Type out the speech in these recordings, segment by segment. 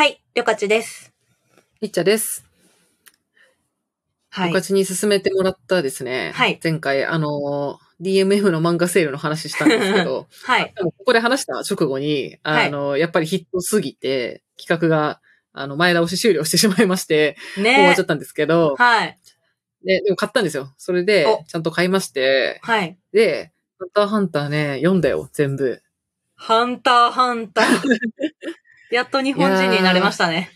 はい、りょかちです。いっちゃです。はい。部活に進めてもらったですね。はい前回、あのー、DMM の漫画セールの話したんですけど、はい。でもここで話した直後に、あの、やっぱりヒットすぎて、企画が、あの、前倒し終了してしまいまして、もう終わっねちゃったんですけど、はい。で、でも買ったんですよ。それでお、ちゃんと買いまして、はい。で、ハンターハンターね、読んだよ、全部。ハンターハンター。やっと日本人になれましたね。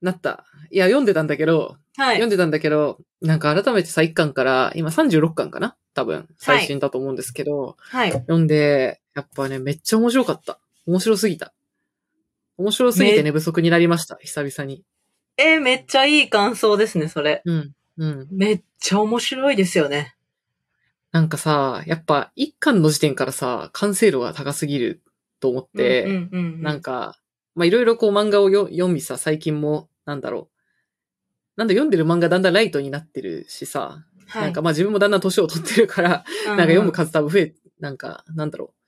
なった。いや、読んでたんだけど、はい。読んでたんだけど、なんか改めてさ、1巻から、今36巻かな？多分、最新だと思うんですけど、はい。読んで、やっぱね、めっちゃ面白かった。面白すぎた。面白すぎてめ寝不足になりました、久々に。えーめっちゃいい感想ですね、それ。うん。うん。めっちゃ面白いですよね。なんかさ、やっぱ一巻の時点からさ、完成度が高すぎると思って、なんか、まあ、いろいろこう漫画をよ読みさ、最近も、なんだろう。なんだ読んでる漫画だんだんライトになってるしさ、はい、なんかまあ自分もだんだん年を取ってるから、ななんか読む数多分増え、なんか、なんだろう。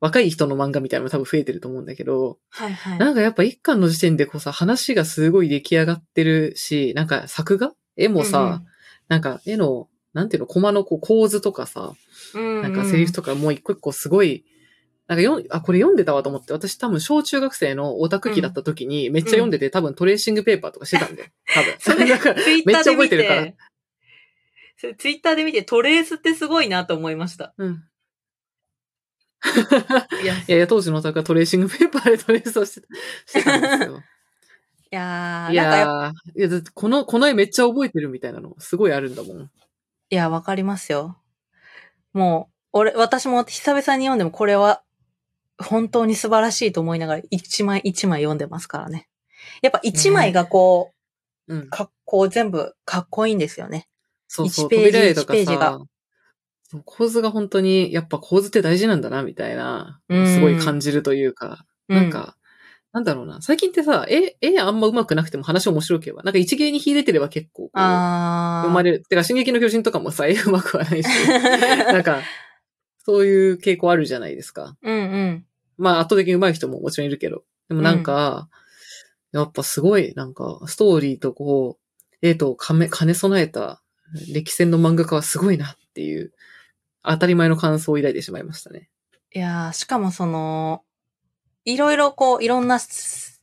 若い人の漫画みたいなのも多分増えてると思うんだけど、はいはい。なんかやっぱ一巻の時点でこうさ、話がすごい出来上がってるし、なんか作画？絵もさ、うんうんなんか絵の、なんていうの、コマのこう構図とかさ、うんうんなんかセリフとかもう一個一個すごい、なんか読ん、あ、これ読んでたわと思って、私多分小中学生のオタク期だった時にめっちゃ読んでて、多分トレーシングペーパーとかしてたんだよ。多分。それだからめっちゃ覚えてるからて、それツイッターで見てトレースってすごいなと思いました。うん。いや、い いや当時のオタクはトレーシングペーパーでトレースをしてしてたんですよ。いやっぱやー、いや、この、この絵めっちゃ覚えてるみたいなの、すごいあるんだもん。いや、わかりますよ。もう、俺、私も久々に読んでもこれは本当に素晴らしいと思いながら一枚一枚読んでますからね。やっぱ一枚がこう、うん。かっこう全部かっこいいんですよね。そうそう、一ページ扉絵とか一ページが構図が本当に、やっぱ構図って大事なんだな、みたいな、うんすごい感じるというか、うなん、か、なんだろうな。最近ってさ、絵、絵あんま上手くなくても話面白ければ、なんか一芸に秀でてれば結構。読まれる。てか、進撃の巨人とかもさ、絵上手くはないし、なんか、そういう傾向あるじゃないですか。うんうん。まあ、圧倒的に上手い人ももちろんいるけど。でもなんか、やっぱすごい、なんか、ストーリーとこう、絵と兼ね兼ね備えた歴戦の漫画家はすごいなっていう、当たり前の感想を抱いてしまいましたね。いやー、しかもその、いろいろこう、いろんな、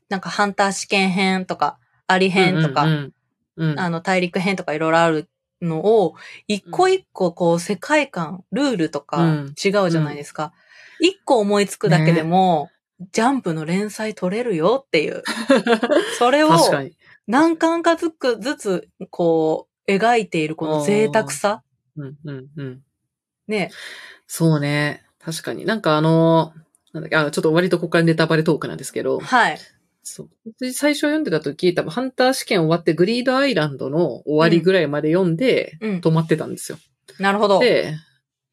なんかハンター試験編とか、アリ編とか、うんうんうん、うんあの、大陸編とかいろいろあるのを、一個一個こう、世界観、ルールとかうん違うじゃないですか。一、個思いつくだけでも、ジャンプの連載取れるよっていう。それを。何巻かずつ、ずつ、こう、描いているこの贅沢さ。うんうんうん。ね。そうね。確かに。なんかあの、なんだっけ、あ、ちょっと割とここからネタバレトークなんですけど、はい。そう。私最初読んでた時、多分ハンター試験終わってグリードアイランドの終わりぐらいまで読んで、うん。止まってたんですよ。なるほど。で、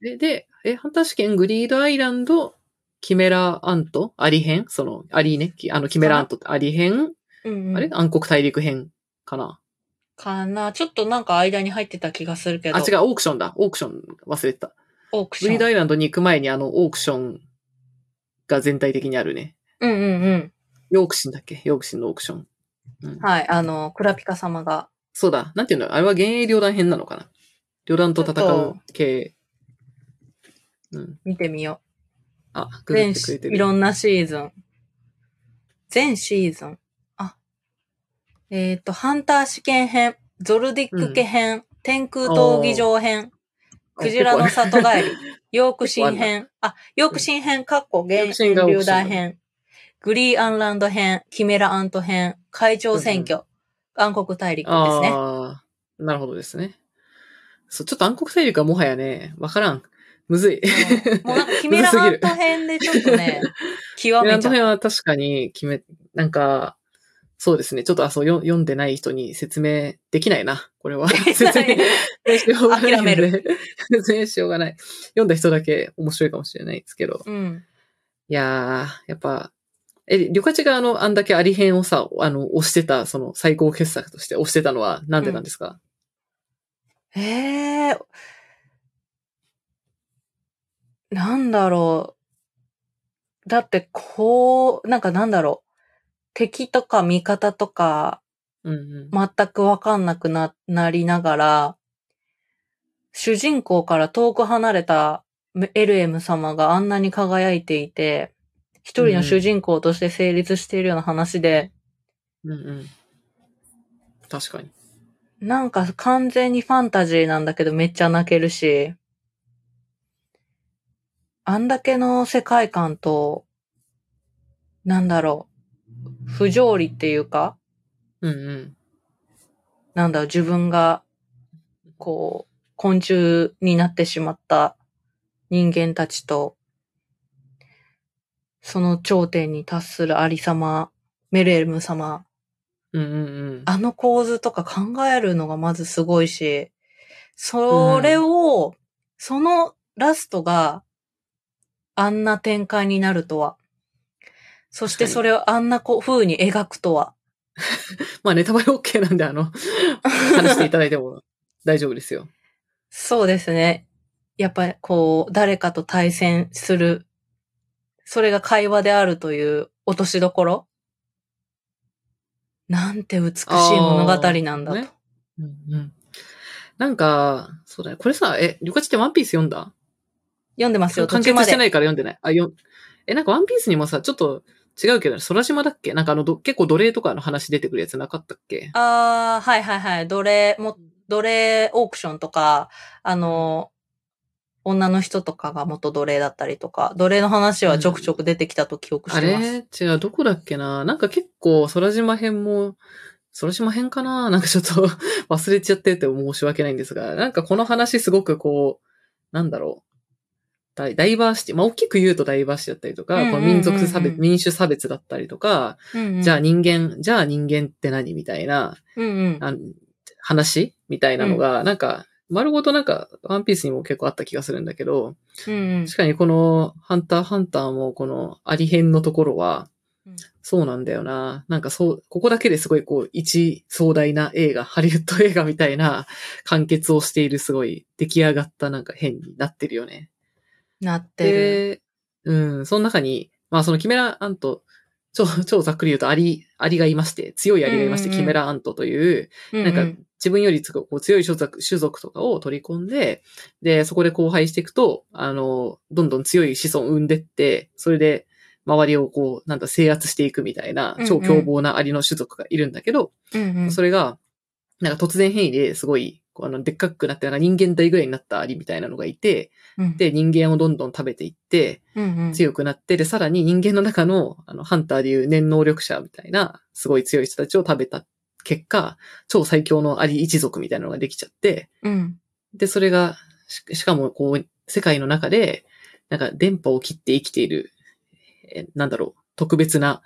で、で、え、ハンター試験グリードアイランド、キメラアント？アリ編？その、アリね。きあの、キメラアントってアリ編、うんうんあれ？暗黒大陸編かな？かな。ちょっとなんか間に入ってた気がするけど。あ、違う、オークションだ。オークション忘れてた。オークション。グリードアイランドに行く前にあの、オークションが全体的にあるね。うんうんうん。ヨークシンだっけ？ヨークシンのオークション。うん、はい。あの、クラピカ様が。そうだ。なんていうの？あれは幻影両弾編なのかな？両弾と戦う系。うん。見てみよあ、う。ググっ全してくれてる。いろんなシーズン。全シーズン。あ。えっ、と、ハンター試験編、ゾルディック家編、天空闘技場編、クジラの里帰り、ヨーク新編、あ、ヨーク新編、かっこ原ヨー流大編、グリーアンランド編、キメラアント編、会長選挙、暗黒大陸ですね。ああ、なるほどですね。そう、ちょっと暗黒大陸はもはやね、わからん。むずい。うんもうなんかキメラアント編でちょっとね、極めちゃっグラント編は確かに決め、なんか、そうですね。ちょっとあ、そう、よ読んでない人に説明できないな。これは。説明しようがない諦めので。説明しようがない。読んだ人だけ面白いかもしれないですけど。うん。いやー、やっぱ、え、リョカチがあの、あんだけアリ編をさ、あの、押してた、その最高傑作として押してたのはなんでなんですか、ええなんだろう。だって、こう、なんかなんだろう。敵とか味方とかうんうん。全くわかんなくな、なりながら、主人公から遠く離れたエルエム様があんなに輝いていて、一人の主人公として成立しているような話で、うんうん。確かに。なんか完全にファンタジーなんだけどめっちゃ泣けるし、あんだけの世界観と、なんだろう、不条理っていうか、うんうん。なんだろう、自分が、こう、昆虫になってしまった人間たちと、その頂点に達するありさま、メレルム様、うんうんうん。あの構図とか考えるのがまずすごいし、それを、そのラストがあんな展開になるとは。そしてそれをあんな風に描くとは。まあネタバレ OK なんで、あの、話していただいても 大丈夫ですよ。そうですね。やっぱりこう、誰かと対戦する、それが会話であるという落としどころ。なんて美しい物語なんだと。ねうんうん。なんか、そうだね。これさ、え、リュカチってワンピース読んだ？読んでますよ、途完中まで。結してないから読んでない。あ、よ、え、なんかワンピースにもさ、ちょっと違うけど、空島だっけ？なんかあのど、結構奴隷とかの話出てくるやつなかったっけ？あー、はいはいはい。奴隷、も、奴隷オークションとか、あの、女の人とかが元奴隷だったりとか、奴隷の話はちょくちょく出てきたと記憶しあてます。れ？違う、どこだっけな？なんか結構空島編も、空島編かな？なんかちょっと 忘れちゃってて申し訳ないんですが、なんかこの話すごくこう、なんだろう。ダイダイバーシティ、まあ、大きく言うとダイバーシティだったりとか、民族差別、民主差別だったりとか、うんうんじゃあ人間、じゃあ人間って何みたいな、うんうん。あ話みたいなのが、なんか、丸ごとなんか、ワンピースにも結構あった気がするんだけど、うんうん確かにこの、ハンターハンターもこの、あり編のところはうん、そうなんだよな。なんかそう、ここだけですごいこう、一壮大な映画、ハリウッド映画みたいな完結をしているすごい出来上がったなんか変になってるよね。なってる。で、うん、その中に、まあそのキメラアント、超、超ざっくり言うとアリ、アリがいまして、強いアリがいまして、うんうんうん。キメラアントという、うんなんか自分よりこう強い種族種族とかを取り込んで、で、そこで交配していくと、あの、どんどん強い子孫を生んでって、それで周りをこう、なんだ、制圧していくみたいなうんう、ん。超凶暴なアリの種族がいるんだけど、うんうん。それが、なんか突然変異ですごい、こうあの、でっかくなって、なんか人間大ぐらいになったアリみたいなのがいて、うん。で、人間をどんどん食べていって、うんうん。強くなって、で、さらに人間の中の、あの、ハンターでいう念能力者みたいな、すごい強い人たちを食べた結果、超最強のアリ一族みたいなのができちゃって、うん。で、それが、ししかも、こう、世界の中で、なんか、電波を切って生きている、えなんだろう、特別な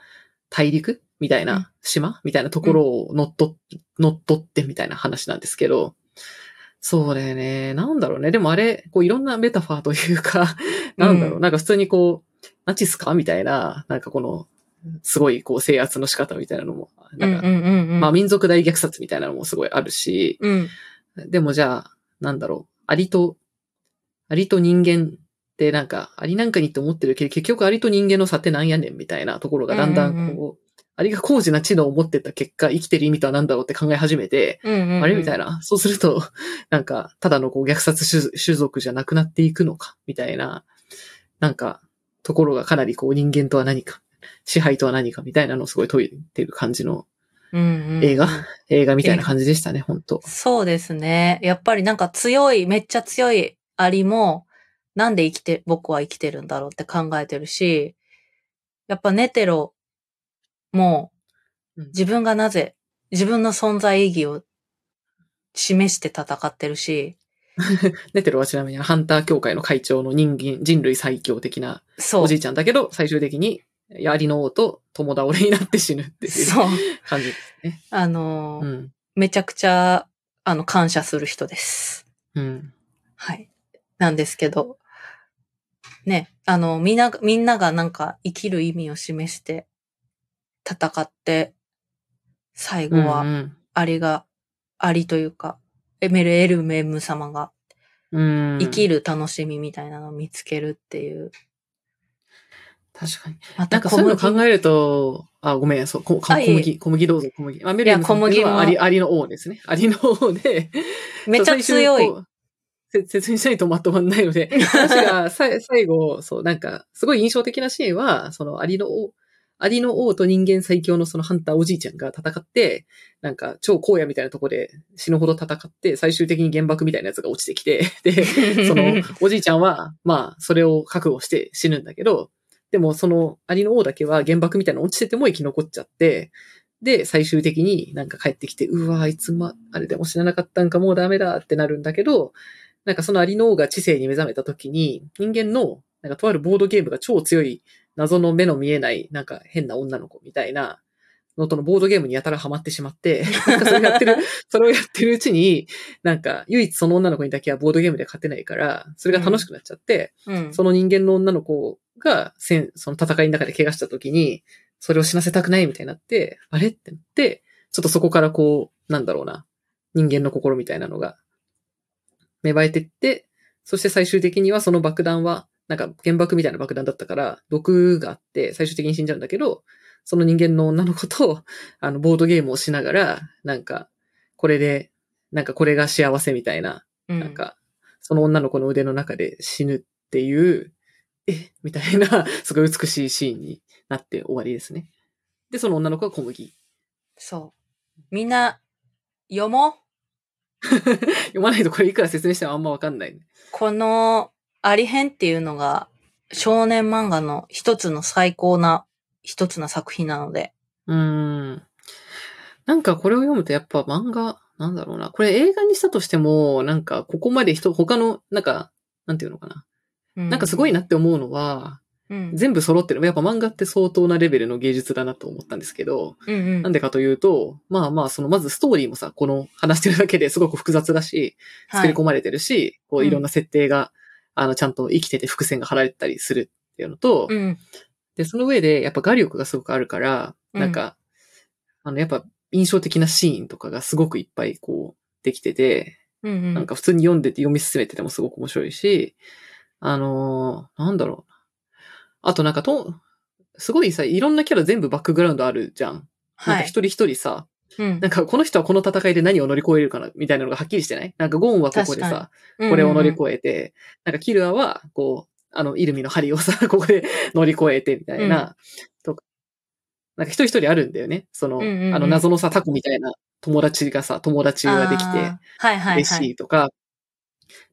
大陸みたいうん。な島みたいなところを乗っ取っ、乗っ取ってみたいな話なんですけど、そうだよね。なんだろうね。でもあれ、こういろんなメタファーというか、なんだろう、うん。なんか普通にこう、ナチスかみたいな、なんかこの、すごいこう制圧の仕方みたいなのも、なんか、うんうんうんうん。まあ民族大虐殺みたいなのもすごいあるし、うん。でもじゃあ、なんだろう、アリと、アリと人間ってなんか、アリなんかにって思ってるけど、結局アリと人間の差ってなんやねんみたいなところがだんだんこう、アリが高次な知能を持ってった結果、生きてる意味とは何だろうって考え始めて、うんうんうんあれみたいな。そうすると、なんか、ただのこう虐殺種種族じゃなくなっていくのか、みたいな、なんか、ところがかなりこう人間とは何か、支配とは何かみたいなのをすごい問いてる感じのうんうん映画、映画みたいな感じでしたね、本当そうですね。やっぱりなんか強い、めっちゃ強いアリも、なんで生きて、僕は生きてるんだろうって考えてるし、やっぱネテロもうん自分がなぜ、自分の存在意義を示して戦ってるし、ネテロはちなみにハンター協会の会長の人間、人類最強的な。おじいちゃんだけど、最終的に、アリの王と友倒れになって死ぬっていう。感じですね。あのーうん。めちゃくちゃ、あの、感謝する人です。うん。はい。なんですけど、ね、あの、みんな、みんながなんか生きる意味を示して戦って、最後はんアリが、アリというか、エメルエルメム様がうん。生きる楽しみみたいなのを見つけるっていう。確かに。またなんかそういうの考えると、あ、ごめん、そう、こ小麦、小麦どうぞ、小麦。まあ、メルムさんはアリ、アリの王ですね。アリの王で、めっちゃ強い。説明しないとまとまんないので、話がさ 最後、そう、なんか、すごい印象的なシーンは、そのアリの王、アリの王と人間最強のそのハンターおじいちゃんが戦って、なんか超荒野みたいなとこで死ぬほど戦って、最終的に原爆みたいなやつが落ちてきて、で、そのおじいちゃんは、まあ、それを覚悟して死ぬんだけど、でもそのアリの王だけは原爆みたいなの落ちてても生き残っちゃって、で、最終的になんか帰ってきて、うわ、あいつま、あれでも死ななかったんかもうダメだってなるんだけど、なんかそのアリの王が知性に目覚めた時に、人間の、なんかとあるボードゲームが超強い謎の目の見えない、なんか変な女の子みたいなのとのボードゲームにやたらハマってしまって、それをやってる、それをやってるうちに、なんか唯一その女の子にだけはボードゲームで勝てないから、それが楽しくなっちゃって、うん。その人間の女の子が戦、その戦いの中で怪我した時に、それを死なせたくないみたいになって、あれってなって、ちょっとそこからこう、なんだろうな、人間の心みたいなのが芽生えてって、そして最終的にはその爆弾は、なんか原爆みたいな爆弾だったから、毒があって最終的に死んじゃうんだけど、その人間の女の子と、あの、ボードゲームをしながら、なんか、これで、なんかこれが幸せみたいな、うんなんか、その女の子の腕の中で死ぬっていう、え？みたいな、すごい美しいシーンになって終わりですね。で、その女の子は小麦。そう。みんな、読もう。読まないとこれいくら説明してもあんまわかんない。この、ありへんっていうのが、少年漫画の一つの最高な、一つの作品なので。うーん。なんかこれを読むとやっぱ漫画、なんだろうな。これ映画にしたとしても、なんかここまで人、他の、なんか、なんていうのかな。うなんかすごいなって思うのは、うん。全部揃ってる。やっぱ漫画って相当なレベルの芸術だなと思ったんですけど、うんうん。なんでかというと、まあまあ、その、まずストーリーもさ、この話してるだけですごく複雑だし、作り込まれてるし、こううんいろんな設定が、あの、ちゃんと生きてて伏線が張られてたりするっていうのと、うん。で、その上で、やっぱ画力がすごくあるから、うんなんか、あの、やっぱ印象的なシーンとかがすごくいっぱいこう、できてて、うんうん。なんか普通に読んでて読み進めててもすごく面白いし、あのーなんだろうな。あとなんかと、すごいさ、いろんなキャラ全部バックグラウンドあるじゃん。なんはい。か一人一人さ、うん。なんかこの人はこの戦いで何を乗り越えるかな、みたいなのがはっきりしてない？なんかゴーンはここで確さ、これを乗り越えて、なんかキルアは、こう、あの、イルミの針をさ、ここで乗り越えて、みたいな、とか、なんか一人一人あるんだよね。その、うんうんうん。あの、謎のさ、タコみたいな友達がさ、友達ができて、あー。はいはい嬉はい。しいとか、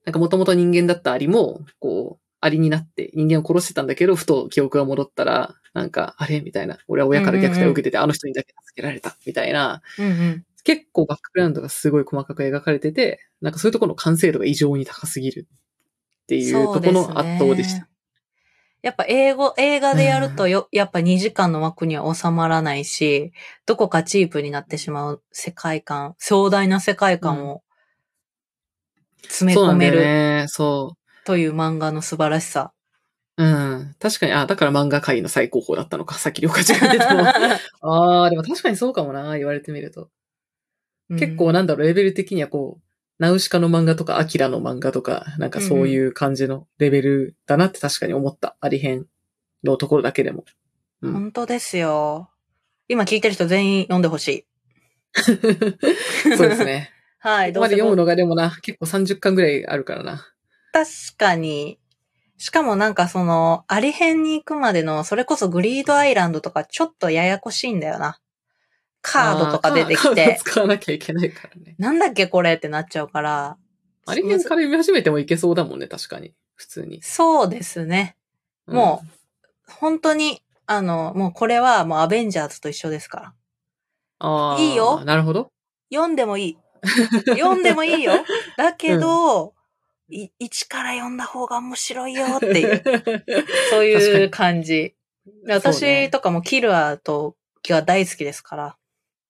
なんかもともと人間だったアリも、こう、アリになって人間を殺してたんだけど、ふと記憶が戻ったら、なんか、あれ？みたいな。俺は親から虐待を受けてて、あの人にだけ助けられた。みたいな。うんうん。結構バックグラウンドがすごい細かく描かれてて、なんかそういうところの完成度が異常に高すぎるっていうところの圧倒でした。やっぱ英語、映画でやるとよ、やっぱ2時間の枠には収まらないし、どこかチープになってしまう世界観、壮大な世界観を詰め込めるね。そという漫画の素晴らしさ。う。うん。確かに、あ、だから漫画界の最高峰だったのか。さっき両ちが言ってたのは。ああ、でも確かにそうかもな、言われてみると。結構なんだろう、レベル的にはこう、ナウシカの漫画とか、アキラの漫画とか、なんかそういう感じのレベルだなって確かに思った。ありへんのところだけでも。うん。本当ですよ。今聞いてる人全員読んでほしい。そうですね。はい、ここまで読むののがでもな、結構30巻ぐらいあるからな。確かに。しかもなんかその、アリ編に行くまでの、それこそグリードアイランドとかちょっとややこしいんだよな。カードとか出てきて、使わなきゃいけないからね。なんだっけこれってなっちゃうから。ありへんから読み始めてもいけそうだもんね、確かに。普通に。そうですね。もう、本当に、あの、もうこれはもうアベンジャーズと一緒ですから。ああ。いいよなるほど。読んでもいい。読んでもいいよ。だけど、い一から読んだ方が面白いよっていう、そういう感じ。私とかもキルアとが大好きですから。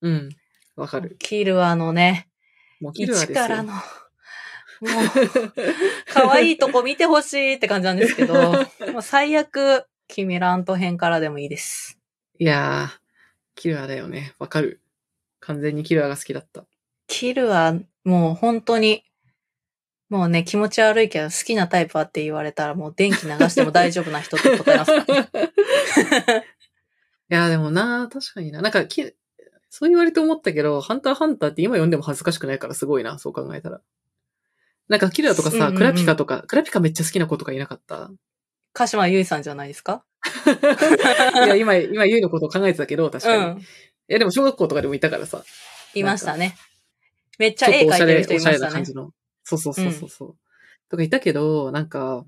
うん。わかる。キルアのね。一からの、もう、可愛いとこ見てほしいって感じなんですけど、もう最悪、キミラント編からでもいいです。いやー、キルアだよね。わかる。完全にキルアが好きだった。キルア、もう本当に、もうね、気持ち悪いけど好きなタイプはって言われたらもう電気流しても大丈夫な人って答えますからね。いや、でもな、確かにな。なんかき、そう言われて思ったけど、ハンターハンターって今読んでも恥ずかしくないからすごいな、そう考えたら。なんか、キラーとかさ、うんうんうんクラピカとか、クラピカめっちゃ好きな子とかいなかった？鹿島結衣さんじゃないですか？いや、今、今、ゆいのことを考えてたけど、確かに。うん。いや、でも小学校とかでもいたからさ。いましたね。めっちゃ絵描いてる人いおしゃましたね。れな感じの。そうそうそうそうそう。とかいたけど、なんか、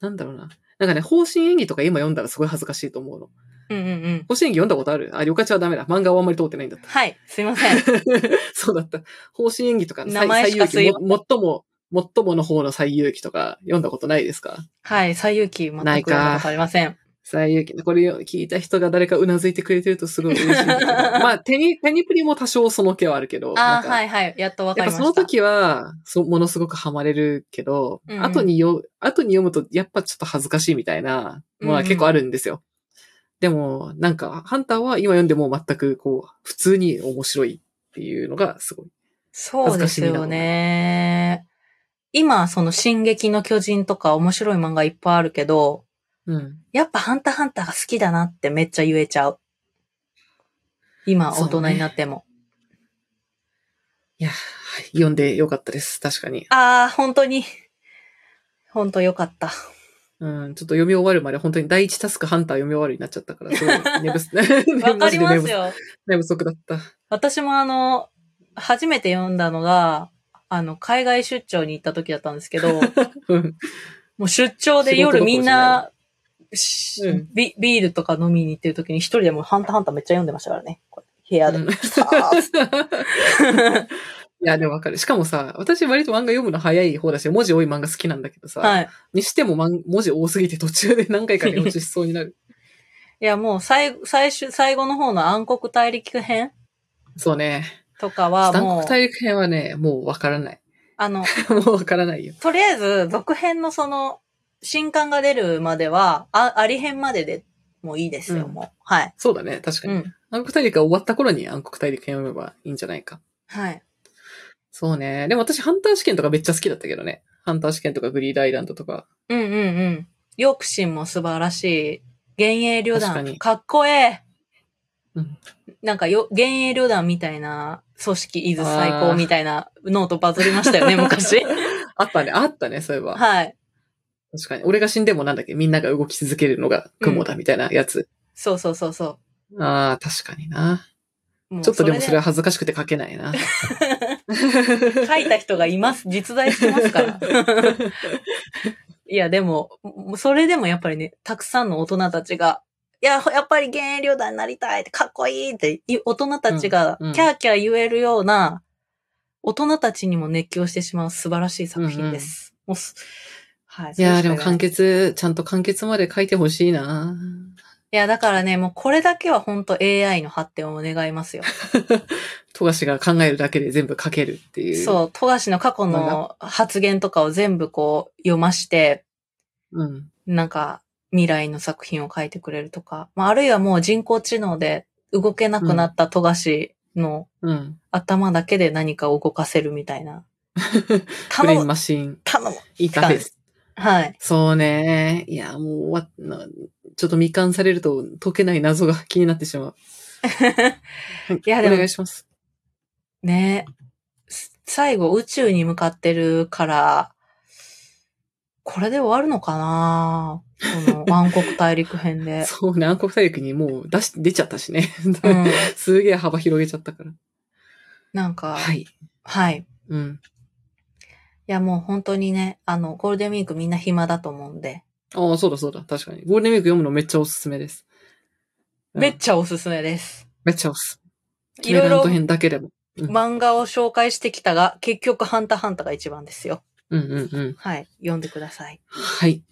なんだろうな。なんかね、方針演技とか今読んだらすごい恥ずかしいと思うの。うんうんうん。方針演技読んだことある？あ、旅客はダメだ。漫画はあんまり通ってないんだった。はい、すいません。そうだった。方針演技とか、名前しか最有機も、最も、最もの方の最有機とか読んだことないですか？はい、最有機全くないか読んだことありません。最有機。これ聞いた人が誰かうなずいてくれてるとすごい嬉しい。まあ、手に、手にプリも多少その気はあるけど。ああ、はいはい。やっとわかりました。ぱその時は、そう、ものすごくハマれるけど、うんうん後によ、後に読むとやっぱちょっと恥ずかしいみたいなのは結構あるんですよ。でも、なんか、ハンターは今読んでも全くこう、普通に面白いっていうのがすごい。そうですよね。今、その進撃の巨人とか面白い漫画いっぱいあるけど、うん。やっぱハンターハンターが好きだなってめっちゃ言えちゃう。今、大人になっても。いや、はい読んでよかったです。確かに。ああ、本当に。本当よかった。うん、ちょっと読み終わるまで本当に第一タスクハンター読み終わるになっちゃったから、すごい寝不足、わかりますよ。寝不足だった。私もあの、初めて読んだのが、あの、海外出張に行った時だったんですけど、うん。もう出張で夜みんな、しうんビビールとか飲みに行ってる時に一人でもうハンターハンターめっちゃ読んでましたからね。これ部屋で。うん いや、でもわかる。しかもさ、私割と漫画読むの早い方だし、文字多い漫画好きなんだけどさ、はい。にしても漫文字多すぎて途中で何回か寝落ちしそうになる。いや、もう最後、最終、最後の方の暗黒大陸編そうね。とかは残もう、酷大陸編はね、もうわからない。あの、もうわからないよ。とりあえず、続編のその、新刊が出るまでは、あ、あり編まででもういいですよ、うんもう。はい。そうだね、確かに。うん。暗黒大陸が終わった頃に暗黒大陸読めばいいんじゃないか。はい。そうね。でも私、ハンター試験とかめっちゃ好きだったけどね。ハンター試験とかグリードアイランドとか。うんうんうん。ヨクシンも素晴らしい。幻影旅団。確かっこええ。うんなんかよ、幻影旅団みたいな組織、伊豆最高みたいなノートバズりましたよね、昔。あったね、あったね、そういえば。はい。確かに。俺が死んでもなんだっけ？みんなが動き続けるのが雲だみたいなやつ。そうそうそうそああ、確かにな。う。もうちょっとでもそれはは恥ずかしくて書けないな。書いた人がいます。実在してますから。いや、でも、それでもやっぱりね、たくさんの大人たちが、いや、やっぱり幻影旅団になりたいって、かっこいいって、い大人たちがうんうんキャーキャー言えるような、大人たちにも熱狂してしまう素晴らしい作品です。もうすはい。いやーでも完結、ちゃんと完結まで書いてほしいな。いや、だからね、もうこれだけは本当 AI の発展を願いますよ。富樫が考えるだけで全部書けるっていう。そう、富樫の過去の発言とかを全部こう読まして、う。うん。なんか未来の作品を書いてくれるとか、まあ、あるいはもう人工知能で動けなくなった富樫のうん。頭だけで何かを動かせるみたいな。ブレインマシーン、頼むインターフェース。はい。そうね。いや、もう終わちょっと未完されると解けない謎が気になってしまう。は いやでもお願いします。ねす最後宇宙に向かってるから、これで終わるのかな？この 暗黒大陸編で。そうね、暗黒大陸にもう出し、出ちゃったしね。うん。すげえ幅広げちゃったから。なんか、はい。はい。うん。いやもう本当にね、あの、ゴールデンウィークみんな暇だと思うんで、ああ、そうだそうだ。確かに。ゴールデンウィーク読むのめっちゃおすすめです。うんめっちゃおすすめです。めっちゃおす。いろいろキメラント編だけでも。うん漫画を紹介してきたが、結局ハンターハンターが一番ですよ。うんうんうん。はい。読んでください。はい。